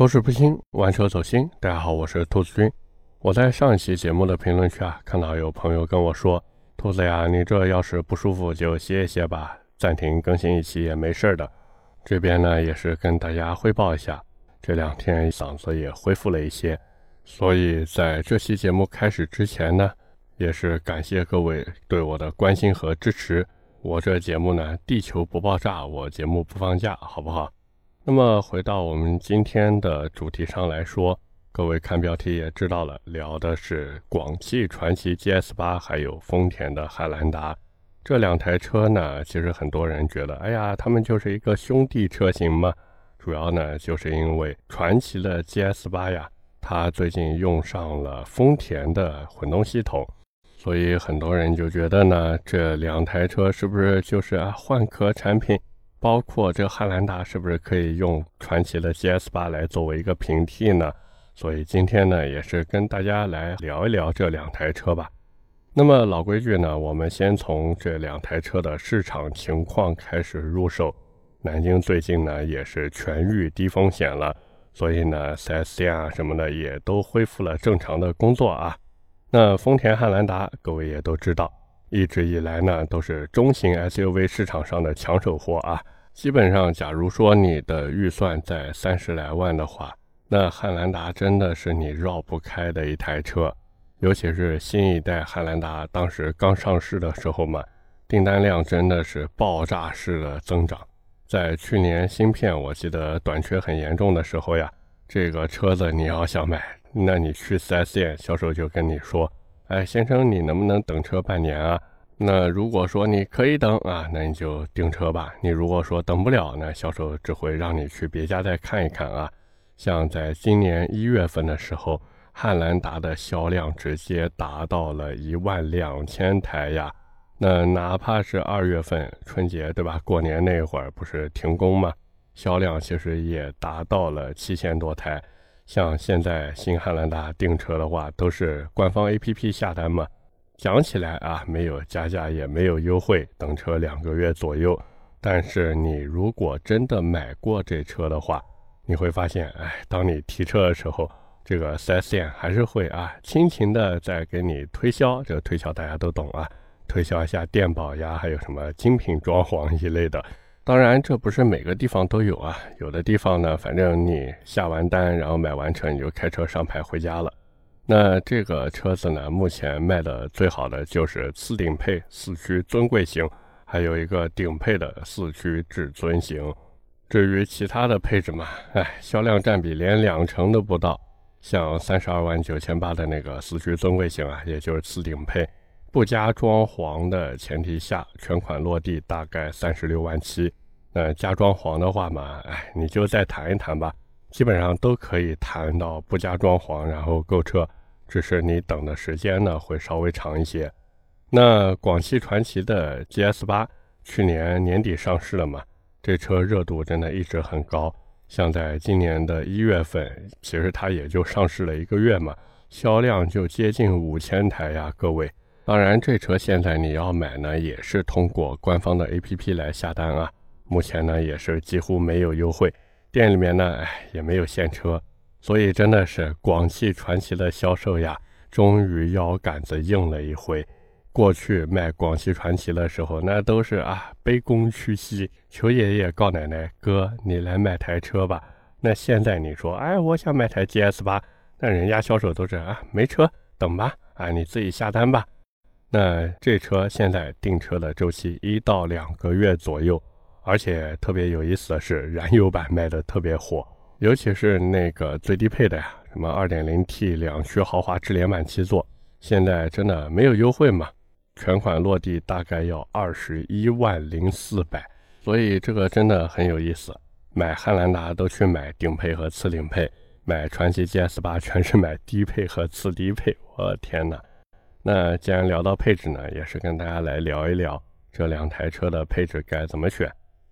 口齿不清，玩车走心。大家好，我是兔子君。我在上一期节目的评论区啊，看到有朋友跟我说：“兔子呀，你这要是不舒服就歇一歇吧，暂停更新一期也没事的。”这边呢也是跟大家汇报一下，这两天嗓子也恢复了一些，所以在这期节目开始之前呢，也是感谢各位对我的关心和支持。我这节目呢，地球不爆炸，我节目不放假，好不好？那么回到我们今天的主题上来说，各位看标题也知道了，聊的是广汽传祺 GS 八，还有丰田的汉兰达这两台车呢。其实很多人觉得，哎呀，他们就是一个兄弟车型嘛。主要呢，就是因为传祺的 GS 八呀，它最近用上了丰田的混动系统，所以很多人就觉得呢，这两台车是不是就是啊换壳产品？包括这个汉兰达是不是可以用传祺的 GS 八来作为一个平替呢？所以今天呢，也是跟大家来聊一聊这两台车吧。那么老规矩呢，我们先从这两台车的市场情况开始入手。南京最近呢也是全域低风险了，所以呢 4S 店啊什么的也都恢复了正常的工作啊。那丰田汉兰达，各位也都知道。一直以来呢，都是中型 SUV 市场上的抢手货啊。基本上，假如说你的预算在三十来万的话，那汉兰达真的是你绕不开的一台车。尤其是新一代汉兰达，当时刚上市的时候嘛，订单量真的是爆炸式的增长。在去年芯片我记得短缺很严重的时候呀，这个车子你要想买，那你去 4S 店，销售就跟你说。哎，先生，你能不能等车半年啊？那如果说你可以等啊，那你就订车吧。你如果说等不了，那销售只会让你去别家再看一看啊。像在今年一月份的时候，汉兰达的销量直接达到了一万两千台呀。那哪怕是二月份春节对吧？过年那会儿不是停工吗？销量其实也达到了七千多台。像现在新汉兰达订车的话，都是官方 APP 下单嘛。讲起来啊，没有加价，也没有优惠，等车两个月左右。但是你如果真的买过这车的话，你会发现，哎，当你提车的时候，这个 4S 店还是会啊，亲情的在给你推销。这个推销大家都懂啊，推销一下电保呀，还有什么精品装潢一类的。当然，这不是每个地方都有啊。有的地方呢，反正你下完单，然后买完车，你就开车上牌回家了。那这个车子呢，目前卖的最好的就是次顶配四驱尊贵型，还有一个顶配的四驱至尊型。至于其他的配置嘛，哎，销量占比连两成都不到。像三十二万九千八的那个四驱尊贵型啊，也就是次顶配。不加装潢的前提下，全款落地大概三十六万七。那加装潢的话嘛，哎，你就再谈一谈吧。基本上都可以谈到不加装潢然后购车，只是你等的时间呢会稍微长一些。那广汽传祺的 GS 八去年年底上市了嘛，这车热度真的一直很高。像在今年的一月份，其实它也就上市了一个月嘛，销量就接近五千台呀，各位。当然，这车现在你要买呢，也是通过官方的 APP 来下单啊。目前呢，也是几乎没有优惠，店里面呢，哎，也没有现车，所以真的是广汽传祺的销售呀，终于腰杆子硬了一回。过去卖广汽传祺的时候，那都是啊，卑躬屈膝，求爷爷告奶奶，哥，你来买台车吧。那现在你说，哎，我想买台 GS 八，那人家销售都是啊，没车，等吧，啊，你自己下单吧。那这车现在订车的周期一到两个月左右，而且特别有意思的是，燃油版卖的特别火，尤其是那个最低配的呀，什么 2.0T 两驱豪华智联版七座，现在真的没有优惠嘛？全款落地大概要二十一万零四百，所以这个真的很有意思。买汉兰达都去买顶配和次顶配，买传祺 GS 八全是买低配和次低配，我天哪！那既然聊到配置呢，也是跟大家来聊一聊这两台车的配置该怎么选。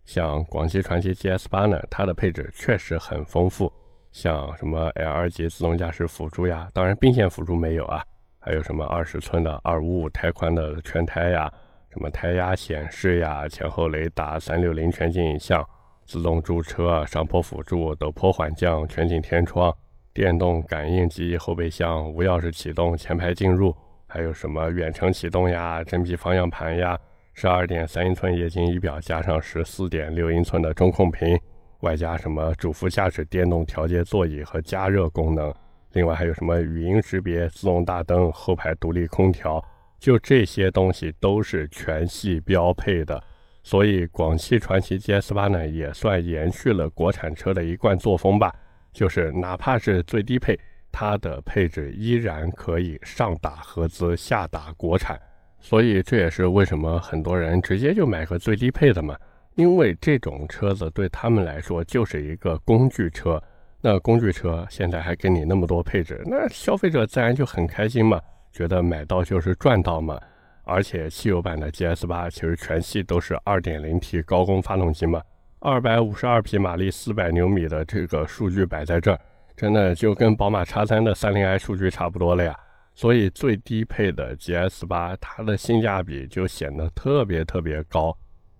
像广汽传祺 GS 八呢，它的配置确实很丰富，像什么 L 二级自动驾驶辅助呀，当然并线辅助没有啊，还有什么二十寸的二五五胎宽的全胎呀，什么胎压显示呀，前后雷达，三六零全景影像，自动驻车、上坡辅助、陡坡缓降、全景天窗、电动感应机后备箱、无钥匙启动、前排进入，还有什么远程启动呀、真皮方向盘呀、十二点三英寸液晶仪表加上十四点六英寸的中控屏，外加什么主副驾驶电动调节座椅和加热功能，另外还有什么语音识别、自动大灯、后排独立空调。就这些东西都是全系标配的，所以广汽传祺 GS 八呢也算延续了国产车的一贯作风吧，就是哪怕是最低配，它的配置依然可以上打合资，下打国产。所以这也是为什么很多人直接就买个最低配的嘛，因为这种车子对他们来说就是一个工具车。那工具车现在还给你那么多配置，那消费者自然就很开心嘛。觉得买到就是赚到嘛，而且汽油版的 GS 八其实全系都是 2.0T 高功发动机嘛，252匹马力，400牛米的这个数据摆在这儿，真的就跟宝马 X3 的 30i 数据差不多了呀。所以最低配的 GS 八它的性价比就显得特别特别高。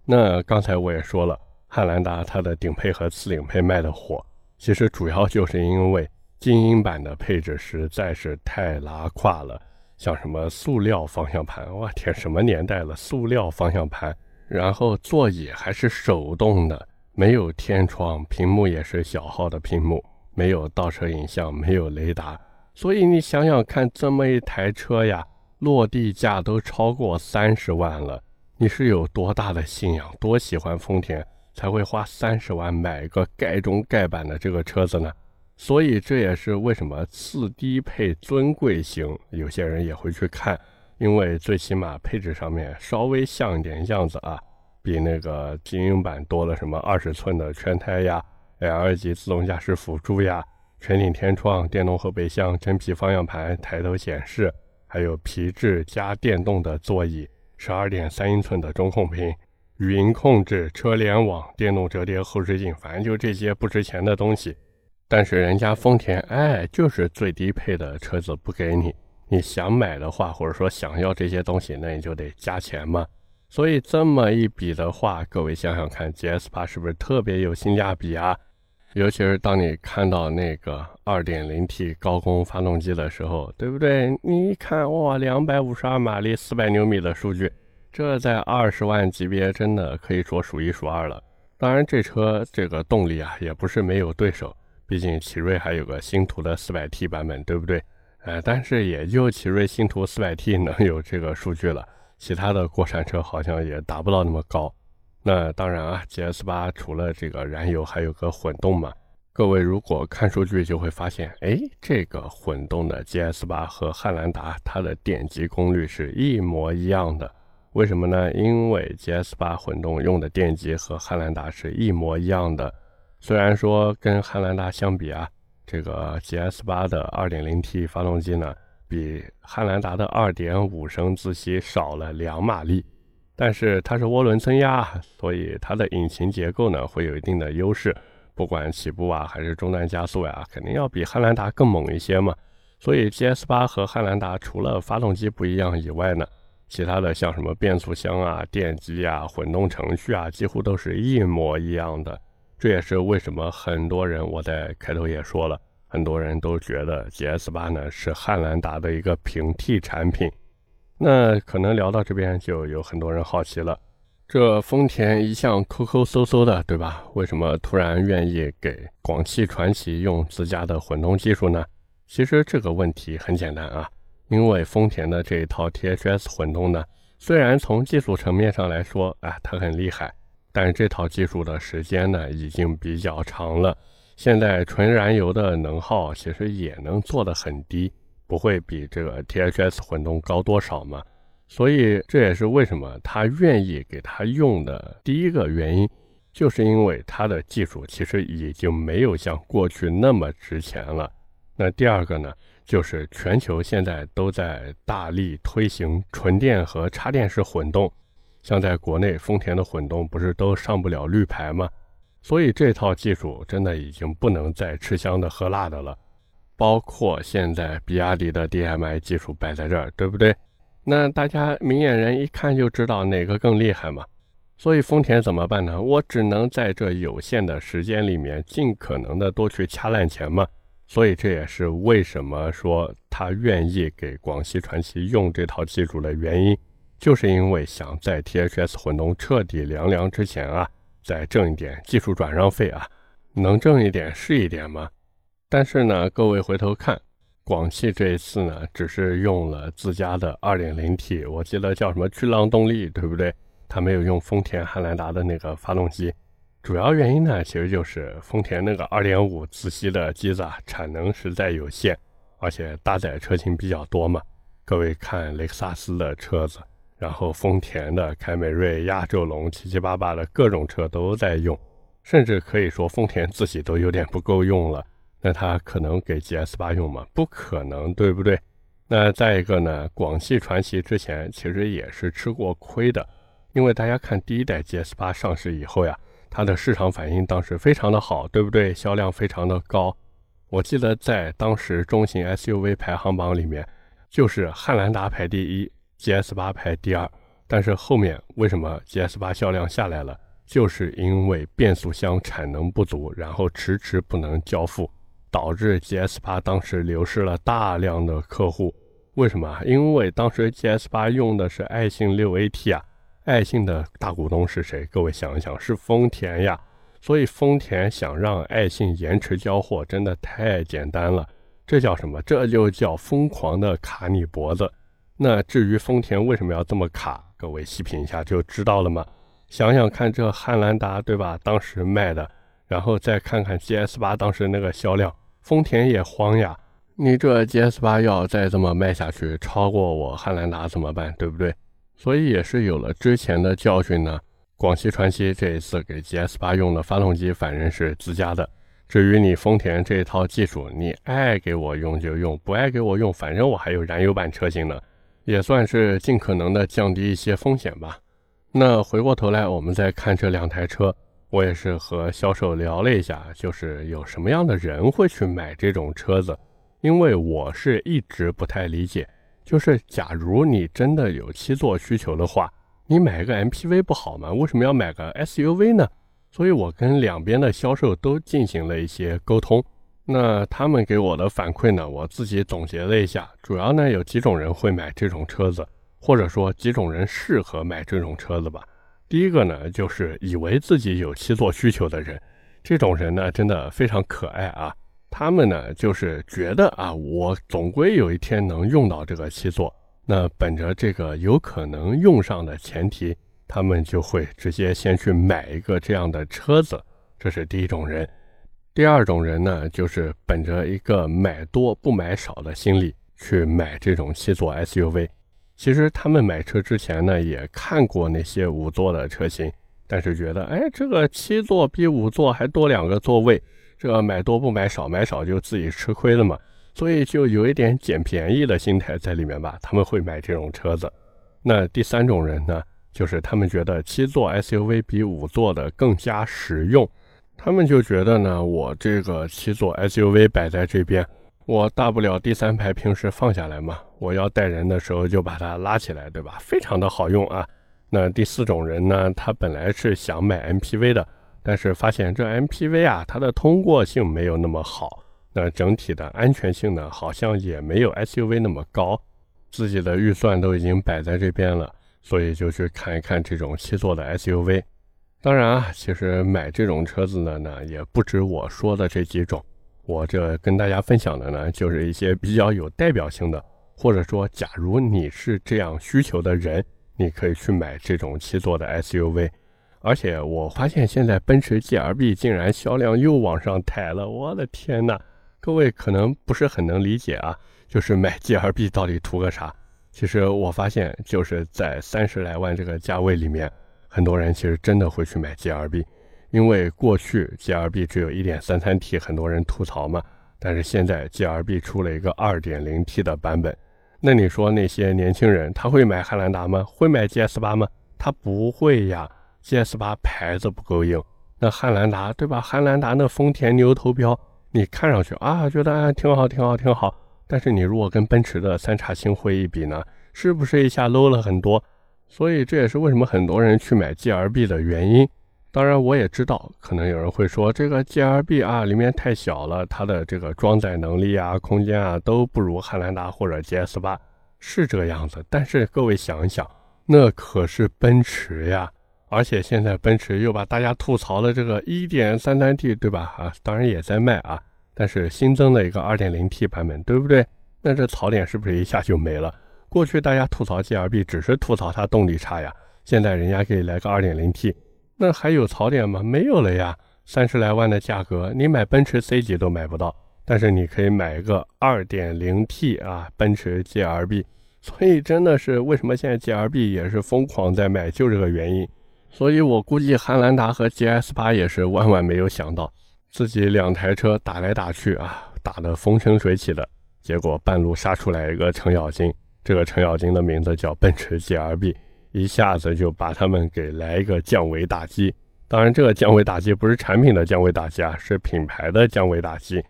那刚才我也说了，汉兰达它的顶配和次顶配卖的火，其实主要就是因为精英版的配置实在是太拉胯了。像什么塑料方向盘，我天，什么年代了？塑料方向盘，然后座椅还是手动的，没有天窗，屏幕也是小号的屏幕，没有倒车影像，没有雷达。所以你想想看，这么一台车呀，落地价都超过三十万了，你是有多大的信仰，多喜欢丰田，才会花三十万买个盖中盖版的这个车子呢？所以这也是为什么次低配尊贵型有些人也会去看，因为最起码配置上面稍微像一点样子啊，比那个精英版多了什么二十寸的圈胎呀、L 级自动驾驶辅助呀、全景天窗、电动后备箱、真皮方向盘、抬头显示，还有皮质加电动的座椅、十二点三英寸的中控屏、语音控制、车联网、电动折叠后视镜，反正就这些不值钱的东西。但是人家丰田，哎，就是最低配的车子不给你，你想买的话，或者说想要这些东西，那你就得加钱嘛。所以这么一比的话，各位想想看，GS 八是不是特别有性价比啊？尤其是当你看到那个 2.0T 高功发动机的时候，对不对？你一看，哇，252马力，400牛米的数据，这在二十万级别真的可以说数一数二了。当然，这车这个动力啊，也不是没有对手。毕竟奇瑞还有个星途的 400T 版本，对不对？呃，但是也就奇瑞星途 400T 能有这个数据了，其他的国产车好像也达不到那么高。那当然啊，GS 八除了这个燃油，还有个混动嘛。各位如果看数据就会发现，哎，这个混动的 GS 八和汉兰达它的电机功率是一模一样的。为什么呢？因为 GS 八混动用的电机和汉兰达是一模一样的。虽然说跟汉兰达相比啊，这个 GS 八的 2.0T 发动机呢，比汉兰达的2.5升自吸少了两马力，但是它是涡轮增压，所以它的引擎结构呢会有一定的优势，不管起步啊还是中段加速呀，肯定要比汉兰达更猛一些嘛。所以 GS 八和汉兰达除了发动机不一样以外呢，其他的像什么变速箱啊、电机啊、混动程序啊，几乎都是一模一样的。这也是为什么很多人，我在开头也说了，很多人都觉得 GS 八呢是汉兰达的一个平替产品。那可能聊到这边，就有很多人好奇了，这丰田一向抠抠搜搜的，对吧？为什么突然愿意给广汽传祺用自家的混动技术呢？其实这个问题很简单啊，因为丰田的这一套 THS 混动呢，虽然从技术层面上来说，啊，它很厉害。但是这套技术的时间呢，已经比较长了。现在纯燃油的能耗其实也能做得很低，不会比这个 THS 混动高多少嘛。所以这也是为什么他愿意给他用的第一个原因，就是因为它的技术其实已经没有像过去那么值钱了。那第二个呢，就是全球现在都在大力推行纯电和插电式混动。像在国内，丰田的混动不是都上不了绿牌吗？所以这套技术真的已经不能再吃香的喝辣的了。包括现在比亚迪的 DMI 技术摆在这儿，对不对？那大家明眼人一看就知道哪个更厉害嘛。所以丰田怎么办呢？我只能在这有限的时间里面，尽可能的多去掐烂钱嘛。所以这也是为什么说他愿意给广汽传祺用这套技术的原因，就是因为想在 THS 混动彻底凉凉之前啊，再挣一点技术转让费啊，能挣一点是一点嘛。但是呢，各位回头看，广汽这一次呢，只是用了自家的 2.0T，我记得叫什么巨浪动力，对不对？它没有用丰田汉兰达的那个发动机，主要原因呢，其实就是丰田那个2.5自吸的机子啊，产能实在有限，而且搭载车型比较多嘛。各位看雷克萨斯的车子，然后丰田的凯美瑞、亚洲龙，七七八八的各种车都在用，甚至可以说丰田自己都有点不够用了。那它可能给 GS 八用吗？不可能，对不对？那再一个呢，广汽传祺之前其实也是吃过亏的。因为大家看第一代 GS 八上市以后呀，它的市场反应当时非常的好，对不对？销量非常的高。我记得在当时中型 SUV 排行榜里面，就是汉兰达排第一，GS 八排第二。但是后面为什么 GS 八销量下来了？就是因为变速箱产能不足，然后迟迟不能交付，导致 GS 八当时流失了大量的客户。为什么？因为当时 GS 八用的是爱信六 AT 啊。爱信的大股东是谁？各位想一想，是丰田呀。所以丰田想让爱信延迟交货，真的太简单了。这叫什么？这就叫疯狂的卡你脖子。那至于丰田为什么要这么卡，各位细品一下就知道了嘛？想想看，这汉兰达对吧？当时卖的，然后再看看 GS 八当时那个销量，丰田也慌呀。你这 GS 八要再这么卖下去，超过我汉兰达怎么办？对不对？所以也是有了之前的教训呢。广汽传祺这一次给 GS 八用的发动机，反正是自家的。至于你丰田这一套技术，你爱给我用就用，不爱给我用，反正我还有燃油版车型呢，也算是尽可能的降低一些风险吧。那回过头来，我们再看这两台车，我也是和销售聊了一下，就是有什么样的人会去买这种车子，因为我是一直不太理解。就是假如你真的有七座需求的话，你买个 MPV 不好吗？为什么要买个 SUV 呢？所以我跟两边的销售都进行了一些沟通。那他们给我的反馈呢，我自己总结了一下，主要呢有几种人会买这种车子，或者说几种人适合买这种车子吧。第一个呢，就是以为自己有七座需求的人，这种人呢真的非常可爱啊。他们呢，就是觉得啊，我总归有一天能用到这个七座。那本着这个有可能用上的前提，他们就会直接先去买一个这样的车子。这是第一种人。第二种人呢，就是本着一个买多不买少的心理去买这种七座 SUV。其实他们买车之前呢，也看过那些五座的车型，但是觉得，哎，这个七座比五座还多两个座位。这买多不买少，买少就自己吃亏了嘛，所以就有一点捡便宜的心态在里面吧。他们会买这种车子。那第三种人呢，就是他们觉得七座 SUV 比五座的更加实用，他们就觉得呢，我这个七座 SUV 摆在这边，我大不了第三排平时放下来嘛，我要带人的时候就把它拉起来，对吧？非常的好用啊。那第四种人呢，他本来是想买 MPV 的。但是发现这 MPV 啊，它的通过性没有那么好，那整体的安全性呢，好像也没有 SUV 那么高。自己的预算都已经摆在这边了，所以就去看一看这种七座的 SUV。当然啊，其实买这种车子的呢，也不止我说的这几种。我这跟大家分享的呢，就是一些比较有代表性的，或者说，假如你是这样需求的人，你可以去买这种七座的 SUV。而且我发现现在奔驰 GLB 竟然销量又往上抬了，我的天呐！各位可能不是很能理解啊，就是买 GLB 到底图个啥？其实我发现就是在三十来万这个价位里面，很多人其实真的会去买 GLB，因为过去 GLB 只有一点三三 T，很多人吐槽嘛，但是现在 GLB 出了一个二点零 T 的版本，那你说那些年轻人他会买汉兰达吗？会买 GS 八吗？他不会呀。GS 八牌子不够硬，那汉兰达对吧？汉兰达那丰田牛头标，你看上去啊，觉得啊挺好，挺好，挺好。但是你如果跟奔驰的三叉星辉一比呢，是不是一下 low 了很多？所以这也是为什么很多人去买 GLB 的原因。当然，我也知道，可能有人会说这个 GLB 啊里面太小了，它的这个装载能力啊、空间啊都不如汉兰达或者 GS 八，是这个样子。但是各位想一想，那可是奔驰呀，而且现在奔驰又把大家吐槽的这个 1.33T 对吧？啊，当然也在卖啊，但是新增了一个 2.0T 版本，对不对？那这槽点是不是一下就没了？过去大家吐槽 GLB 只是吐槽它动力差呀，现在人家可以来个 2.0T，那还有槽点吗？没有了呀，三十来万的价格，你买奔驰 C 级都买不到，但是你可以买一个 2.0T 啊，奔驰 GLB，所以真的是为什么现在 GLB 也是疯狂在卖，就这个原因。所以我估计汉兰达和 GS 八也是万万没有想到，自己两台车打来打去啊，打得风生水起的，结果半路杀出来一个程咬金。这个程咬金的名字叫奔驰 GLB，一下子就把他们给来一个降维打击。当然，这个降维打击不是产品的降维打击啊，是品牌的降维打击。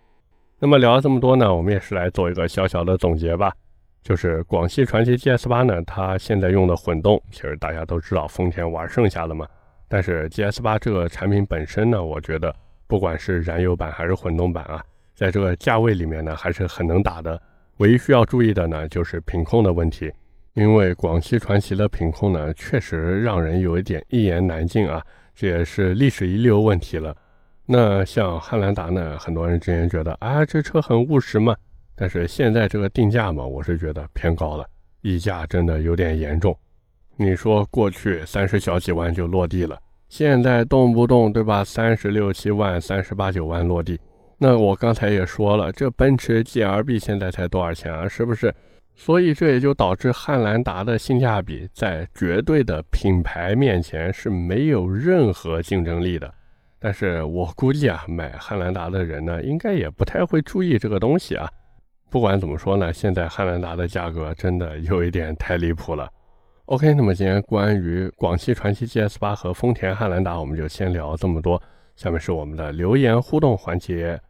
那么聊了这么多呢，我们也是来做一个小小的总结吧。就是广汽传祺 GS 八呢，它现在用的混动，其实大家都知道丰田玩剩下的嘛。但是 GS 八这个产品本身呢，我觉得不管是燃油版还是混动版啊，在这个价位里面呢，还是很能打的。唯一需要注意的呢，就是品控的问题，因为广汽传祺的品控呢，确实让人有一点一言难尽啊，这也是历史遗留问题了。那像汉兰达呢，很多人之前觉得啊，这车很务实嘛，但是现在这个定价嘛，我是觉得偏高了，溢价真的有点严重。你说过去三十小几万就落地了，现在动不动对吧，三十六七万、三十八九万落地。那我刚才也说了，这奔驰 GLB 现在才多少钱啊？是不是？所以这也就导致汉兰达的性价比在绝对的品牌面前是没有任何竞争力的。但是我估计啊，买汉兰达的人呢，应该也不太会注意这个东西啊。不管怎么说呢，现在汉兰达的价格真的有一点太离谱了。OK，那么今天关于广汽传祺 GS 八和丰田汉兰达，我们就先聊这么多。下面是我们的留言互动环节。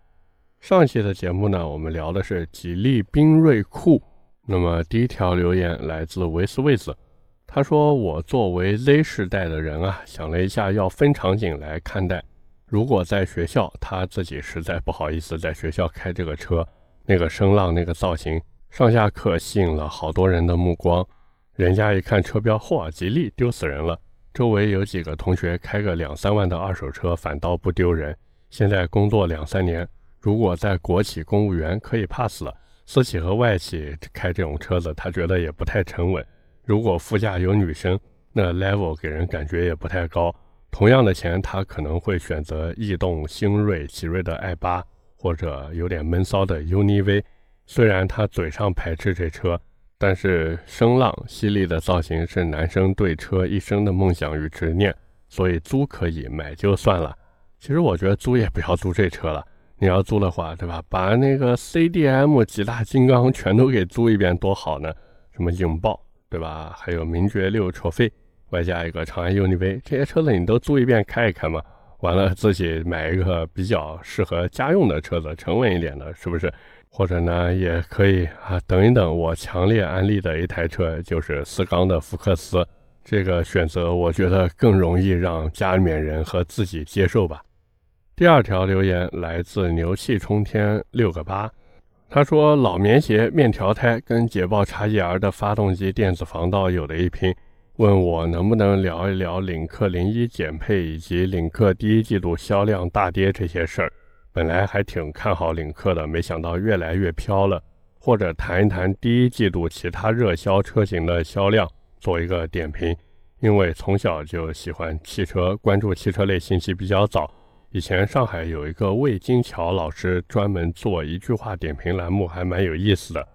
上期的节目呢，我们聊的是吉利缤瑞酷。那么第一条留言来自维斯卫子，他说：“我作为 Z 世代的人啊，想了一下要分场景来看待。如果在学校，他自己实在不好意思在学校开这个车，那个声浪、那个造型，上下课吸引了好多人的目光。人家一看车标，嚯，吉利丢死人了。周围有几个同学开个两三万的二手车，反倒不丢人。现在工作两三年。”如果在国企公务员可以 pass 了，私企和外企开这种车子，他觉得也不太沉稳。如果副驾有女生，那 level 给人感觉也不太高。同样的钱，他可能会选择逸动、星瑞、奇瑞的 i 八，或者有点闷骚的 UNI V。虽然他嘴上排斥这车，但是声浪、犀利的造型是男生对车一生的梦想与执念，所以租可以，买就算了。其实我觉得租也不要租这车了。你要租的话，对吧？把那个 CDM 几大金刚全都给租一遍，多好呢！什么影豹，对吧？还有名爵六车飞外加一个长安 UNI-V，这些车子你都租一遍开一开嘛。完了自己买一个比较适合家用的车子，沉稳一点的，是不是？或者呢，也可以啊，等一等。我强烈安利的一台车就是四缸的福克斯，这个选择我觉得更容易让家里面人和自己接受吧。第二条留言来自牛气冲天六个八，他说老棉鞋面条胎跟捷豹 XER 的发动机电子防盗有的一拼，问我能不能聊一聊领克零一减配以及领克第一季度销量大跌这些事儿。本来还挺看好领克的，没想到越来越飘了。或者谈一谈第一季度其他热销车型的销量，做一个点评。因为从小就喜欢汽车，关注汽车类信息比较早。以前上海有一个魏金桥老师专门做一句话点评栏目，还蛮有意思的。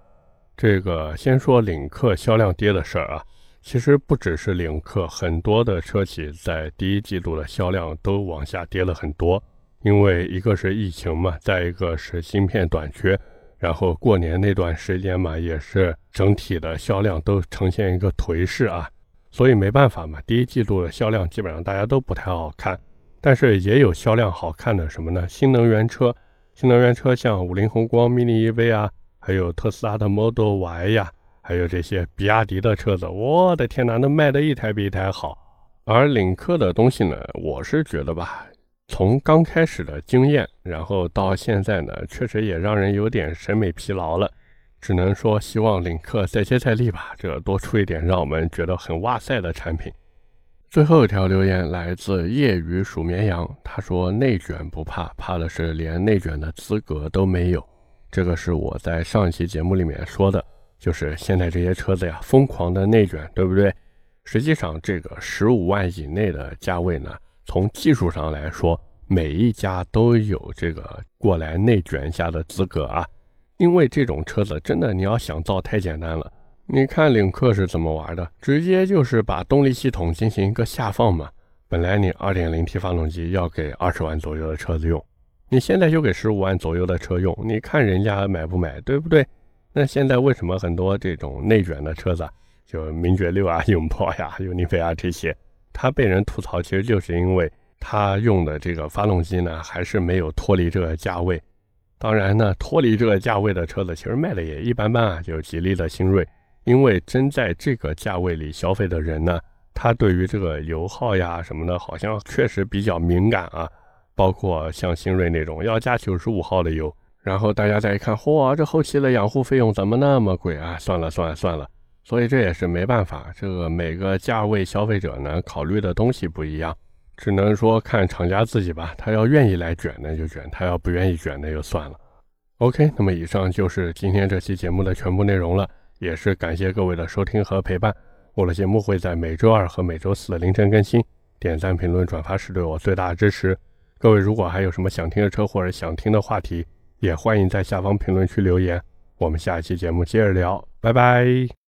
这个先说领克销量跌的事儿啊，其实不只是领克，很多的车企在第一季度的销量都往下跌了很多。因为一个是疫情嘛，再一个是芯片短缺，然后过年那段时间嘛，也是整体的销量都呈现一个颓势啊，所以没办法嘛，第一季度的销量基本上大家都不太好看。但是也有销量好看的什么呢？新能源车，新能源车像五菱宏光 mini EV 啊，还有特斯拉的 Model Y 呀，还有这些比亚迪的车子，我的天哪，那卖的一台比一台好。而领克的东西呢，我是觉得吧，从刚开始的惊艳，然后到现在呢，确实也让人有点审美疲劳了。只能说希望领克再接再厉吧，这多出一点让我们觉得很哇塞的产品。最后一条留言来自业余数绵羊，他说内卷不怕，怕的是连内卷的资格都没有。这个是我在上一期节目里面说的。就是现在这些车子呀，疯狂的内卷，对不对？实际上，这个十五万以内的价位呢，从技术上来说，每一家都有这个过来内卷一下的资格啊。因为这种车子真的，你要想造太简单了。你看领克是怎么玩的？直接就是把动力系统进行一个下放嘛。本来你 2.0T 发动机要给二十万左右的车子用，你现在就给十五万左右的车用，你看人家买不买，对不对？那现在为什么很多这种内卷的车子，就名爵六啊、永炮呀、尤尼菲啊这些，它被人吐槽，其实就是因为它用的这个发动机呢，还是没有脱离这个价位。当然呢，脱离这个价位的车子，其实卖的也一般般啊。就吉利的新锐，因为真在这个价位里消费的人呢，他对于这个油耗呀什么的，好像确实比较敏感啊。包括像新锐那种要加九十五号的油。然后大家再一看，嚯，这后期的养护费用怎么那么贵啊？算了算了算了，所以这也是没办法，这个每个价位消费者呢考虑的东西不一样，只能说看厂家自己吧，他要愿意来卷那就卷，他要不愿意卷那就算了。OK，那么以上就是今天这期节目的全部内容了，也是感谢各位的收听和陪伴。我的节目会在每周二和每周四的凌晨更新，点赞、评论、转发是对我最大的支持。各位如果还有什么想听的车或者想听的话题，也欢迎在下方评论区留言，我们下一期节目接着聊，拜拜。